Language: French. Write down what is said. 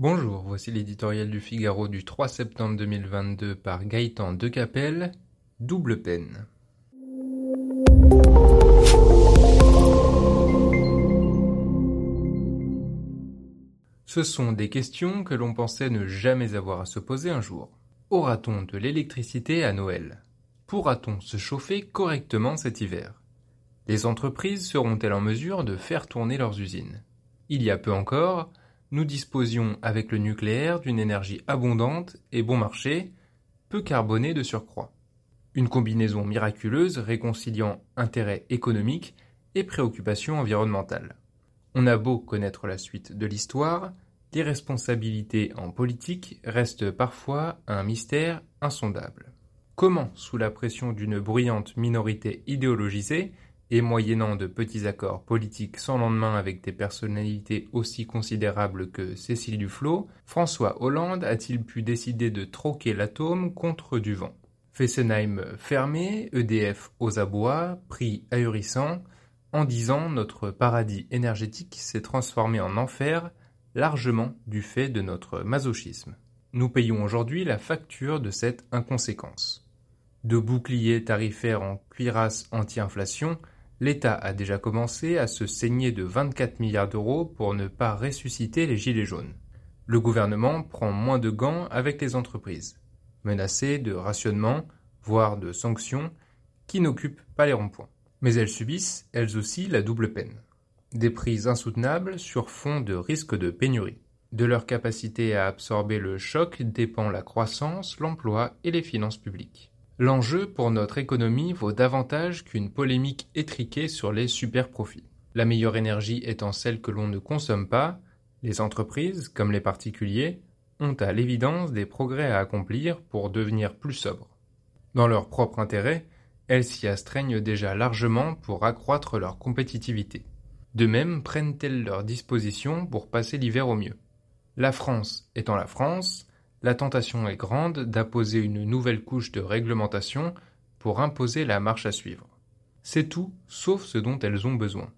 Bonjour, voici l'éditorial du Figaro du 3 septembre 2022 par Gaëtan Decapelle, Double peine. Ce sont des questions que l'on pensait ne jamais avoir à se poser un jour. Aura-t-on de l'électricité à Noël? Pourra-t-on se chauffer correctement cet hiver? Les entreprises seront-elles en mesure de faire tourner leurs usines? Il y a peu encore, nous disposions avec le nucléaire d'une énergie abondante et bon marché, peu carbonée de surcroît. Une combinaison miraculeuse réconciliant intérêt économique et préoccupations environnementales. On a beau connaître la suite de l'histoire, l'irresponsabilité en politique reste parfois un mystère insondable. Comment, sous la pression d'une bruyante minorité idéologisée, et moyennant de petits accords politiques sans lendemain avec des personnalités aussi considérables que Cécile Duflot, François Hollande a-t-il pu décider de troquer l'atome contre du vent? Fessenheim fermé, EDF aux abois, prix ahurissant, en disant notre paradis énergétique s'est transformé en enfer, largement du fait de notre masochisme. Nous payons aujourd'hui la facture de cette inconséquence. De boucliers tarifaires en cuirasse anti-inflation, l'État a déjà commencé à se saigner de 24 milliards d'euros pour ne pas ressusciter les gilets jaunes. Le gouvernement prend moins de gants avec les entreprises, menacées de rationnement, voire de sanctions, qui n'occupent pas les ronds-points mais elles subissent, elles aussi, la double peine. Des prix insoutenables sur fond de risque de pénurie. De leur capacité à absorber le choc dépend la croissance, l'emploi et les finances publiques. L'enjeu pour notre économie vaut davantage qu'une polémique étriquée sur les super-profits. La meilleure énergie étant celle que l'on ne consomme pas, les entreprises, comme les particuliers, ont à l'évidence des progrès à accomplir pour devenir plus sobres. Dans leur propre intérêt, elles s'y astreignent déjà largement pour accroître leur compétitivité. De même prennent-elles leurs dispositions pour passer l'hiver au mieux? La France étant la France, la tentation est grande d'apposer une nouvelle couche de réglementation pour imposer la marche à suivre. C'est tout sauf ce dont elles ont besoin.